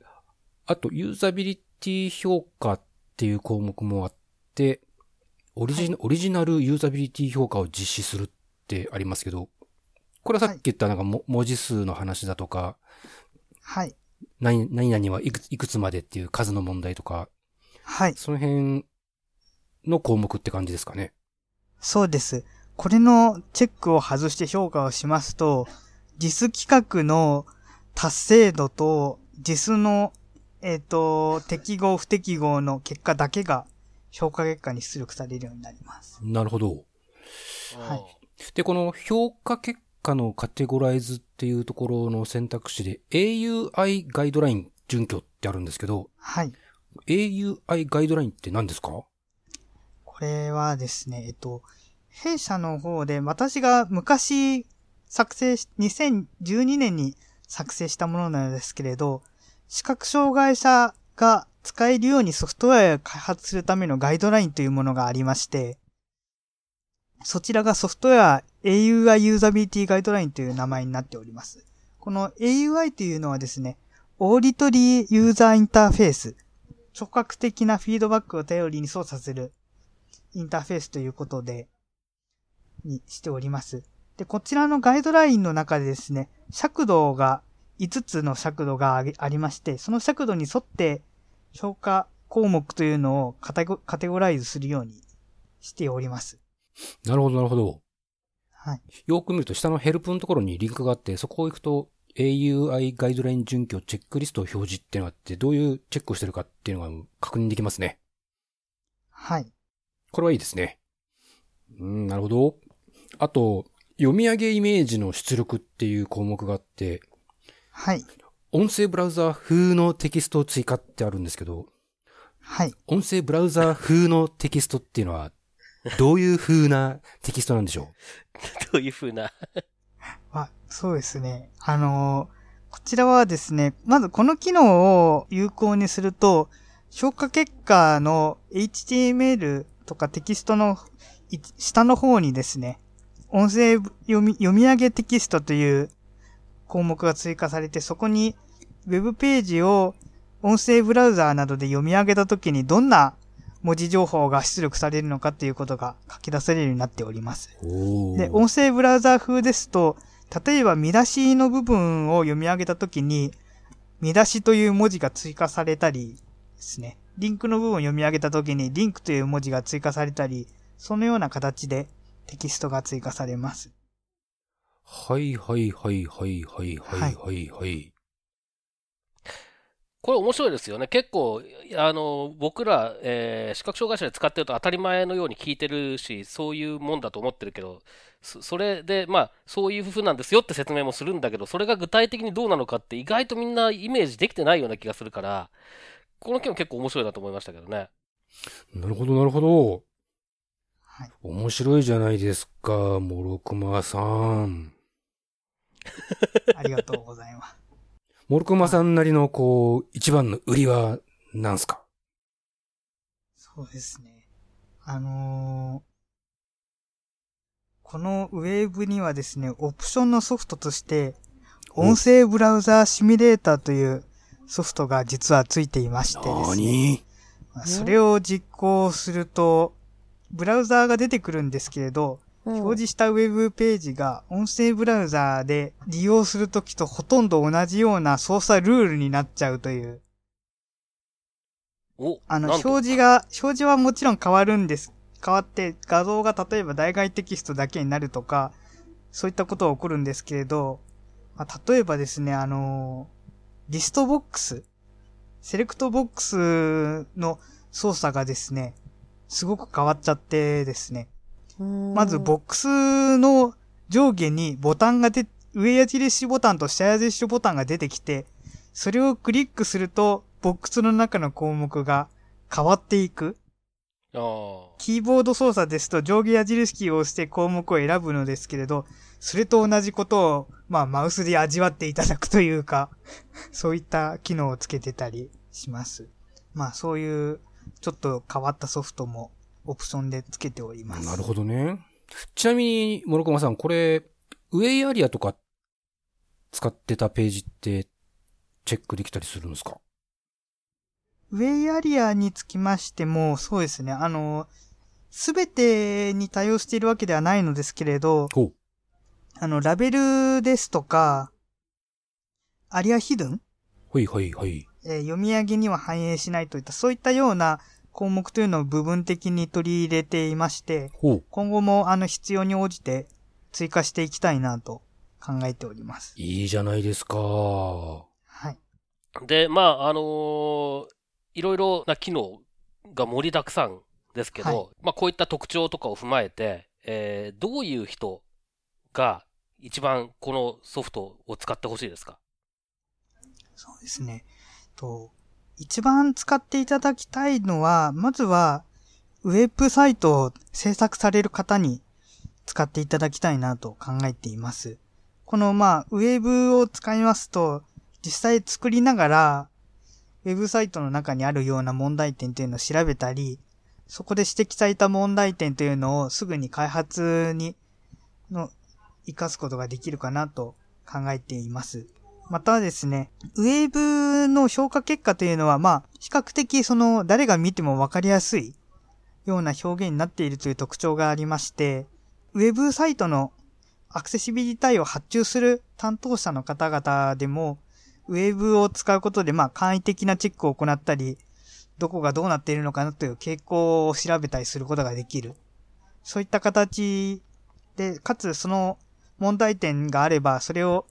あと、ユーザビリティ評価っていう項目もあって、オリジ,、はオリジナルユーザビリティ評価を実施するってありますけど、これはさっき言ったなんかも、文字数の話だとか、はい。何何々はいくついくつまでっていう数の問題とか、はい。その辺の項目って感じですかね。そうです。これのチェックを外して評価をしますと、JIS 規格の達成度と JIS の、えっ、と、適合不適合の結果だけが評価結果に出力されるようになります。なるほど。はいで、この評価結果のカテゴライズっていうところの選択肢で AUI ガイドライン準拠ってあるんですけど、はい。AUI ガイドラインって何ですか？これはですね、えっと、弊社の方で私が昔作成し、2012年に作成したものなんですけれど、視覚障害者が使えるようにソフトウェアを開発するためのガイドラインというものがありまして、そちらがソフトウェア AUI ユーザビリティガイドラインという名前になっております。この AUI というのはですね、オーディトリーユーザーインターフェース、直角的なフィードバックを頼りに操作するインターフェースということで、にしております。で、こちらのガイドラインの中でですね、尺度が、5つの尺度がありまして、その尺度に沿って評価項目というのをカテゴカテゴライズするようにしております。なるほど、なるほど。はい。よく見ると下のヘルプのところにリンクがあって、そこを行くと AUI ガイドライン準拠チェックリストを表示っていうのがあって、どういうチェックをしてるかっていうのが確認できますね。はい。これはいいですね。うん、なるほど。あと、読み上げイメージの出力っていう項目があって、はい。音声ブラウザ風のテキストを追加ってあるんですけど、はい。音声ブラウザ風のテキストっていうのは、どういう風なテキストなんでしょ *laughs* どういう風な？あ、そうですね。あのーこちらはですね、まずこの機能を有効にすると、評価結果の HTML とかテキストのい下の方にですね、音声読み読み上げテキストという項目が追加されて、そこにウェブページを音声ブラウザーなどで読み上げたときにどんな文字情報が出力されるのかということが書き出されるようになっております。で、音声ブラウザー風ですと、例えば見出しの部分を読み上げたときに、見出しという文字が追加されたりですね。リンクの部分を読み上げたときに、リンクという文字が追加されたりそのような形でテキストが追加されます。はいはいはいはいはいはいはいはい。これ面白いですよね。結構、あの、僕ら、えー視覚障害者で使ってると当たり前のように聞いてるし、そういうもんだと思ってるけど、そそれで、まあ、そういう風なんですよって説明もするんだけど、それが具体的にどうなのかって意外とみんなイメージできてないような気がするから、この件も結構面白いなと思いましたけどね。なるほどなるほど。はい。面白いじゃないですか、モロクマさん。*laughs* ありがとうございます。モルクマさんなりの、こう、一番の売りは、なんすか？そうですね。あのーこのウェーブにはですね、オプションのソフトとして、お音声ブラウザーシミュレーターというソフトが実はついていましてですね。それを実行すると、ブラウザーが出てくるんですけれど、うん表示したウェブページが音声ブラウザーで利用するときとほとんど同じような操作ルールになっちゃうという。お、あの、表示が、表示はもちろん変わるんです。変わって画像が例えば代替テキストだけになるとか、そういったことは起こるんですけれど、まあ、例えばですね、あの、リストボックス、セレクトボックスの操作がですね、すごく変わっちゃってですね、まずボックスの上下にボタンがで、上矢印ボタンと下矢印ボタンが出てきて、それをクリックすると、ボックスの中の項目が変わっていく。キーボード操作ですと上下矢印キーを押して項目を選ぶのですけれど、それと同じことを、まあ、マウスで味わっていただくというか、*laughs* そういった機能をつけてたりします。まあ、そういう、ちょっと変わったソフトも、オプションでつけております。なるほどね。ちなみに、モロクマさん、これ、ウェイアリアとか使ってたページって、チェックできたりするんですか？ウェイアリアにつきましても、そうですね、あの、すべてに対応しているわけではないのですけれど。あの、ラベルですとか、アリアヒドゥン、はいはいはい。えー読み上げには反映しないといった、そういったような項目というのを部分的に取り入れていまして。今後もあの必要に応じて追加していきたいなと考えております。いいじゃないですか。はい。で、まあ、あのーいろいろな機能が盛りだくさんですけど、はいまあ、こういった特徴とかを踏まえて、えーどういう人が一番このソフトを使ってほしいですか？そうですね。と、一番使っていただきたいのは、まずは、ウェブサイトを制作される方に使っていただきたいなと考えています。この、まあ、ウェブを使いますと、実際作りながら、ウェブサイトの中にあるような問題点というのを調べたり、そこで指摘された問題点というのをすぐに開発に、の、活かすことができるかなと考えています。またですね、ウェーブの評価結果というのは、まあ、比較的その、誰が見てもわかりやすいような表現になっているという特徴がありまして、ウェブサイトのアクセシビリティを発注する担当者の方々でも、ウェーブを使うことで、まあ、簡易的なチェックを行ったり、どこがどうなっているのかなという傾向を調べたりすることができる。そういった形で、かつその問題点があれば、それを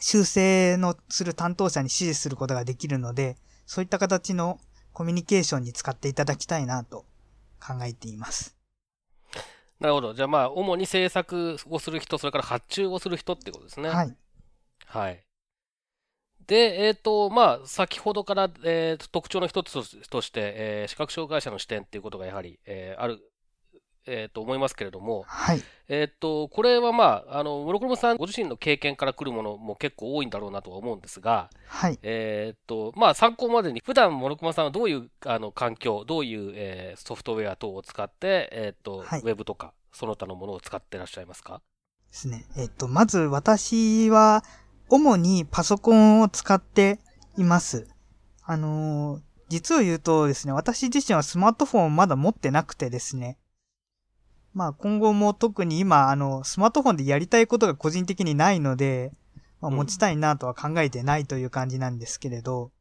修正のする担当者に指示することができるので、そういった形のコミュニケーションに使っていただきたいなと考えています。なるほど。じゃあまあ、主に制作をする人、それから発注をする人ってことですね。はい。はい。で、えっ、と、まあ、先ほどから、えー特徴の一つととして、えー視覚障害者の視点っていうことがやはり、えーある、えーと思いますけれども、はい。えっ、と、これはまあ、あの、ムロクロムさんご自身の経験から来るものも結構多いんだろうなとは思うんですが、はい。えっ、と、まあ、参考までに、普段モロクマさんはどういうあの環境、どういう、えーソフトウェア等を使って、えっ、と、はいウェブとか、その他のものを使ってらっしゃいますか？ですね。えっと、まず私は、主にパソコンを使っています。あのー実を言うとですね、私自身はスマートフォンをまだ持ってなくてですね。まあ今後も特に今、あの、スマートフォンでやりたいことが個人的にないので、まあ、うん持ちたいなとは考えてないという感じなんですけれど、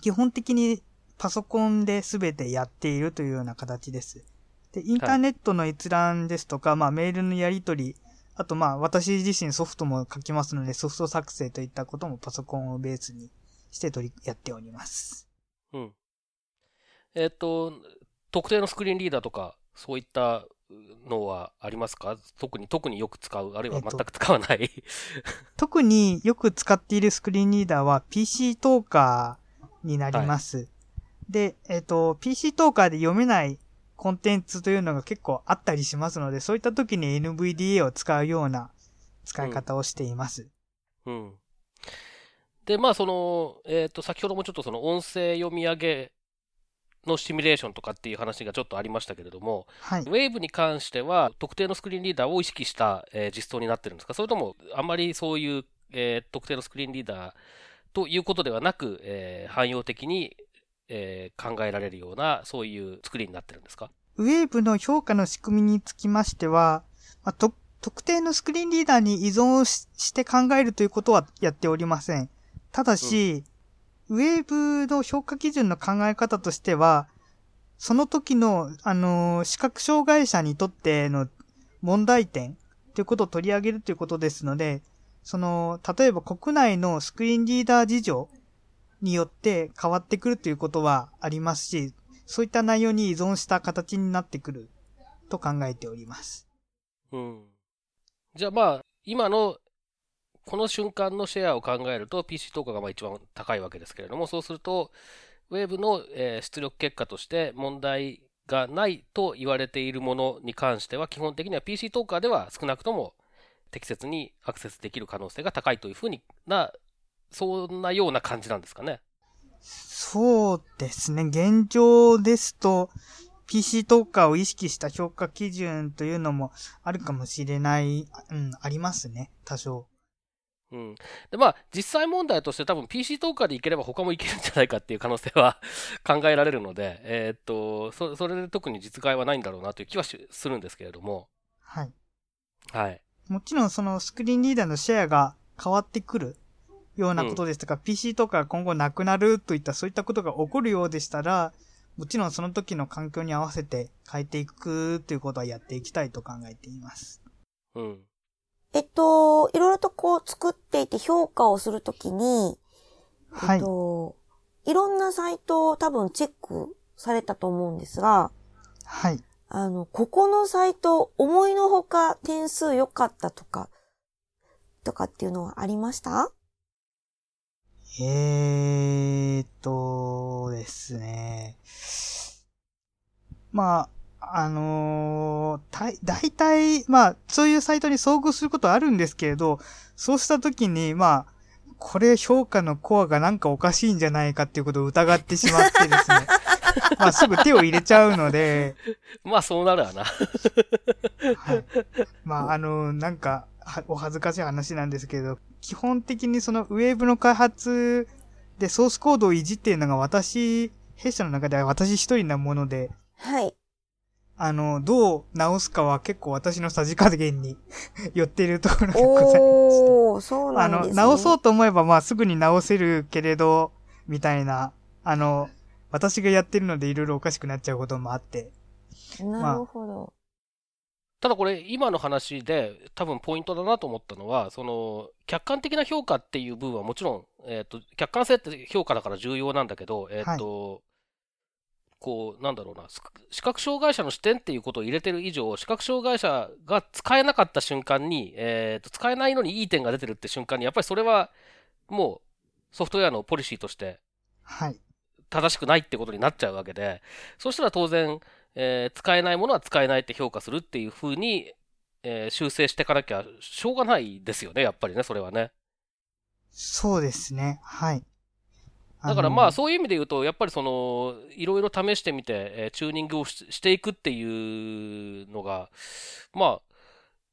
基本的にパソコンで全てやっているというような形です。で、インターネットの閲覧ですとか、まあメールのやり取り、あとまあ私自身ソフトも書きますのでソフト作成といったこともパソコンをベースにして取り、やっております。うん。えっ、と、特定のスクリーンリーダーとか、そういったのはありますか？特に、特によく使う、あるいは全く使わない？*laughs* 特によく使っているスクリーンリーダーは PC トーカーになります。で、えっ、と、PC トーカーで読めないコンテンツというのが結構あったりしますので、そういった時に NVDA を使うような使い方をしています。うん。で、まあ、その、えっ、と、先ほどもちょっとその音声読み上げのシミュレーションとかっていう話がちょっとありましたけれども、はい。ウェーブに関しては、特定のスクリーンリーダーを意識した、えー実装になってるんですか？それとも、あんまりそういう、えー特定のスクリーンリーダーということではなく、えー汎用的に、えー考えられるような、そういう作りになってるんですか？ウェーブの評価の仕組みにつきましては、まあ、と特定のスクリーンリーダーに依存しして考えるということはやっておりません。ただし、ウェーブの評価基準の考え方としては、その時の、あのー視覚障害者にとっての問題点ということを取り上げるということですので、その、例えば国内のスクリーンリーダー事情によって変わってくるということはありますし、そういった内容に依存した形になってくると考えております。うん。じゃあまあ、今の、この瞬間のシェアを考えると PC トーカーがまあ一番高いわけですけれども、そうすると、ウェーブの、出力結果として問題がないと言われているものに関しては、基本的には PC トーカーでは少なくとも適切にアクセスできる可能性が高いというふうにな、そんなような感じなんですかね。そうですね。現状ですと、PC トーカーを意識した評価基準というのもあるかもしれない、うん、ありますね。多少。うん。で、まあ、実際問題として多分 PC トーカーでいければ他もいけるんじゃないかっていう可能性は *laughs* 考えられるので、えーっと、そそれで特に実害はないんだろうなという気はしするんですけれども、はい。はい。もちろんそのスクリーンリーダーのシェアが変わってくるようなことですとか、PC とか今後なくなるといったそういったことが起こるようでしたら、もちろんその時の環境に合わせて変えていくということはやっていきたいと考えています。うん。えっと、いろいろとこう作っていて評価をするときに、はいえっ。と、いろんなサイトを多分チェックされたと思うんですが、はい。あの、ここのサイト、思いのほか点数良かったとか、とかっていうのはありました？えーっとですね。まあ、あのー、たい、大体、まあ、そういうサイトに遭遇することはあるんですけれど、そうしたときに、まあ、これ評価のコアがなんかおかしいんじゃないかっていうことを疑ってしまってですね。*laughs* まあ、すぐ手を入れちゃうので、まあ、そうなるわな。はい。まあ、あの、なんか、はお恥ずかしい話なんですけど、基本的にそのウェーブの開発でソースコードをいじっているのが私、弊社の中では私一人なもので、はい。あの、どう直すかは結構私のさじ加減に *laughs* 寄っているところがございまして。おー、そうなあの、んですね。直そうと思えばまあすぐに直せるけれど、みたいな、あの、私がやってるのでいろいろおかしくなっちゃうこともあって。なるほど。ただこれ、今の話で多分ポイントだなと思ったのは、その、客観的な評価っていう部分はもちろん、えっ、と、客観性って評価だから重要なんだけど、えっ、と、こう、なんだろうな、す視覚障害者の視点っていうことを入れてる以上、視覚障害者が使えなかった瞬間に、えっ、と、使えないのにいい点が出てるって瞬間に、やっぱりそれは、もう、ソフトウェアのポリシーとしてはい。正しくないってことになっちゃうわけで、そしたら当然、えー使えないものは使えないって評価するっていうふうに、えー修正していかなきゃしょうがないですよね、やっぱりね、それはね。そうですね。はい。のだからまあそういう意味で言うと、やっぱりその、いろいろ試してみて、えーチューニングをししていくっていうのが、まあ、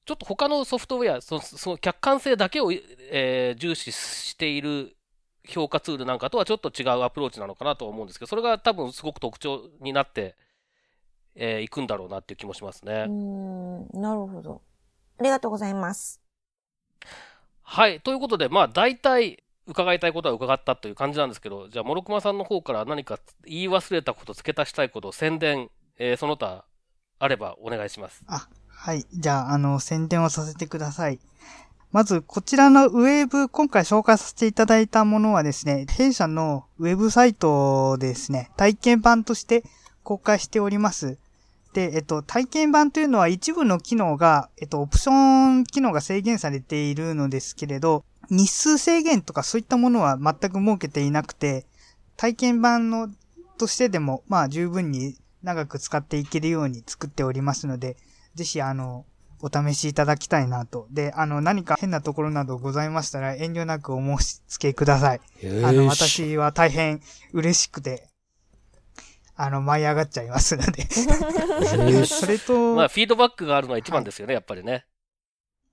ちょっと他のソフトウェア、そのその客観性だけを、えー重視している評価ツールなんかとはちょっと違うアプローチなのかなとは思うんですけど、それが多分すごく特徴になって、えーいくんだろうなっていう気もしますね。うーん、なるほど。ありがとうございます。はい。ということで、まあ、大体、伺いたいことは伺ったという感じなんですけど、じゃあ、モロクマさんの方から何か言い忘れたこと、付け足したいこと、宣伝、えー、その他、あればお願いします。あ、はい。じゃあ、あの、宣伝をさせてください。まず、こちらのウェブ、今回紹介させていただいたものはですね、弊社のウェブサイトですね、体験版として公開しております。で、えっと、体験版というのは一部の機能が、えっと、オプション機能が制限されているのですけれど、日数制限とかそういったものは全く設けていなくて、体験版の、としてでも、まあ十分に長く使っていけるように作っておりますので、ぜひあの、お試しいただきたいなと。で、あの、何か変なところなどございましたら遠慮なくお申し付けください。あの。私は大変嬉しくて、あの、舞い上がっちゃいますので。それと、まあ、フィードバックがあるのは一番ですよね、やっぱりね。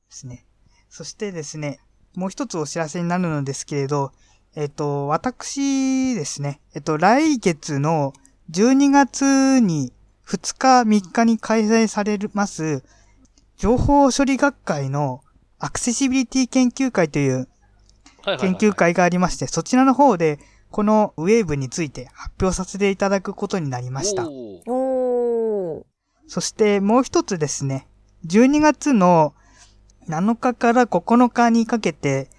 ですね。そしてですね、もう一つお知らせになるのですけれど、えっ、と、私ですね、えっ、と、来月の12月に2日3日に開催されます、情報処理学会のアクセシビリティ研究会というはいはいはい研究会がありまして、そちらの方で、このウェーブについて発表させていただくことになりました。お。そしてもう一つですね、12月の7日から9日にかけて、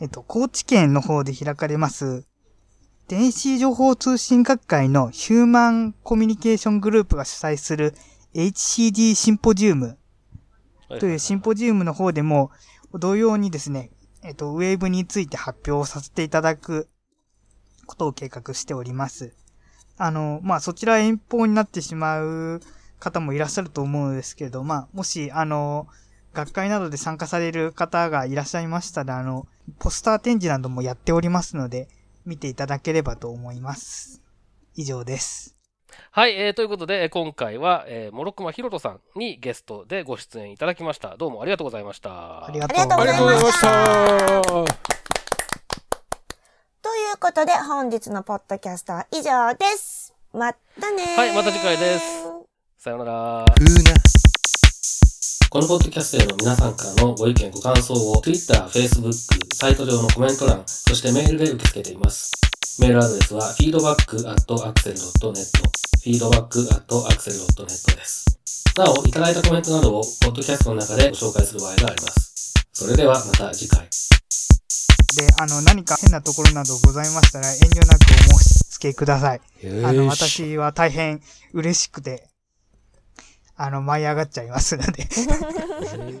えっと、高知県の方で開かれます、電子情報通信学会のヒューマンコミュニケーショングループが主催する HCD シンポジウムというシンポジウムの方でも、同様にですね、えっと、ウェーブについて発表させていただくことを計画しております。あの、まあ、そちら遠方になってしまう方もいらっしゃると思うんですけれど、まあ、もし、あの、学会などで参加される方がいらっしゃいましたら、あの、ポスター展示などもやっておりますので、見ていただければと思います。以上です。はい、えー、ということで、え今回は、えー、モロクマヒロトさんにゲストでご出演いただきました。どうもありがとうございました。ありがとうございました。ということで、本日のポッドキャストは以上です。またねーはいまた次回ですさようなら。このポッドキャストへの皆さんからのご意見ご感想を Twitter、Facebook、サイト上のコメント欄、そしてメールで受け付けています。メールアドレスは feedback.axel.net feedback.axel.net です。なお、いただいたコメントなどをポッドキャストの中でご紹介する場合があります。それではまた次回。で、あの、何か変なところなどございましたら遠慮なくお申し付けください。あの。私は大変嬉しくて、あの、舞い上がっちゃいますので。*laughs*